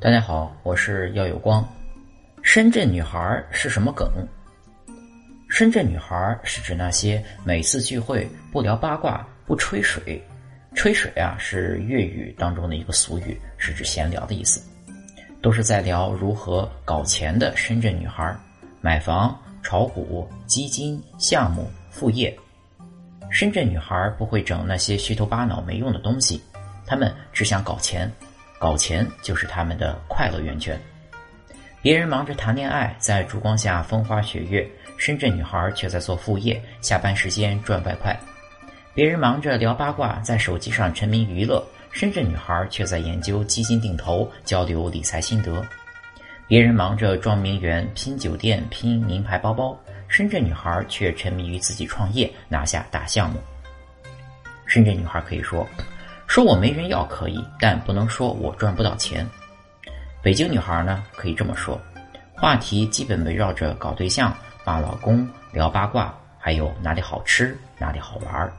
大家好，我是耀有光。深圳女孩是什么梗？深圳女孩是指那些每次聚会不聊八卦、不吹水。吹水啊，是粤语当中的一个俗语，是指闲聊的意思。都是在聊如何搞钱的深圳女孩，买房、炒股、基金、项目、副业。深圳女孩不会整那些虚头巴脑没用的东西，她们只想搞钱。搞钱就是他们的快乐源泉。别人忙着谈恋爱，在烛光下风花雪月，深圳女孩却在做副业，下班时间赚外快。别人忙着聊八卦，在手机上沉迷娱乐，深圳女孩却在研究基金定投，交流理财心得。别人忙着装名媛、拼酒店、拼名牌包包，深圳女孩却沉迷于自己创业，拿下大项目。深圳女孩可以说。说我没人要可以，但不能说我赚不到钱。北京女孩呢，可以这么说，话题基本围绕着搞对象、骂老公、聊八卦，还有哪里好吃、哪里好玩儿。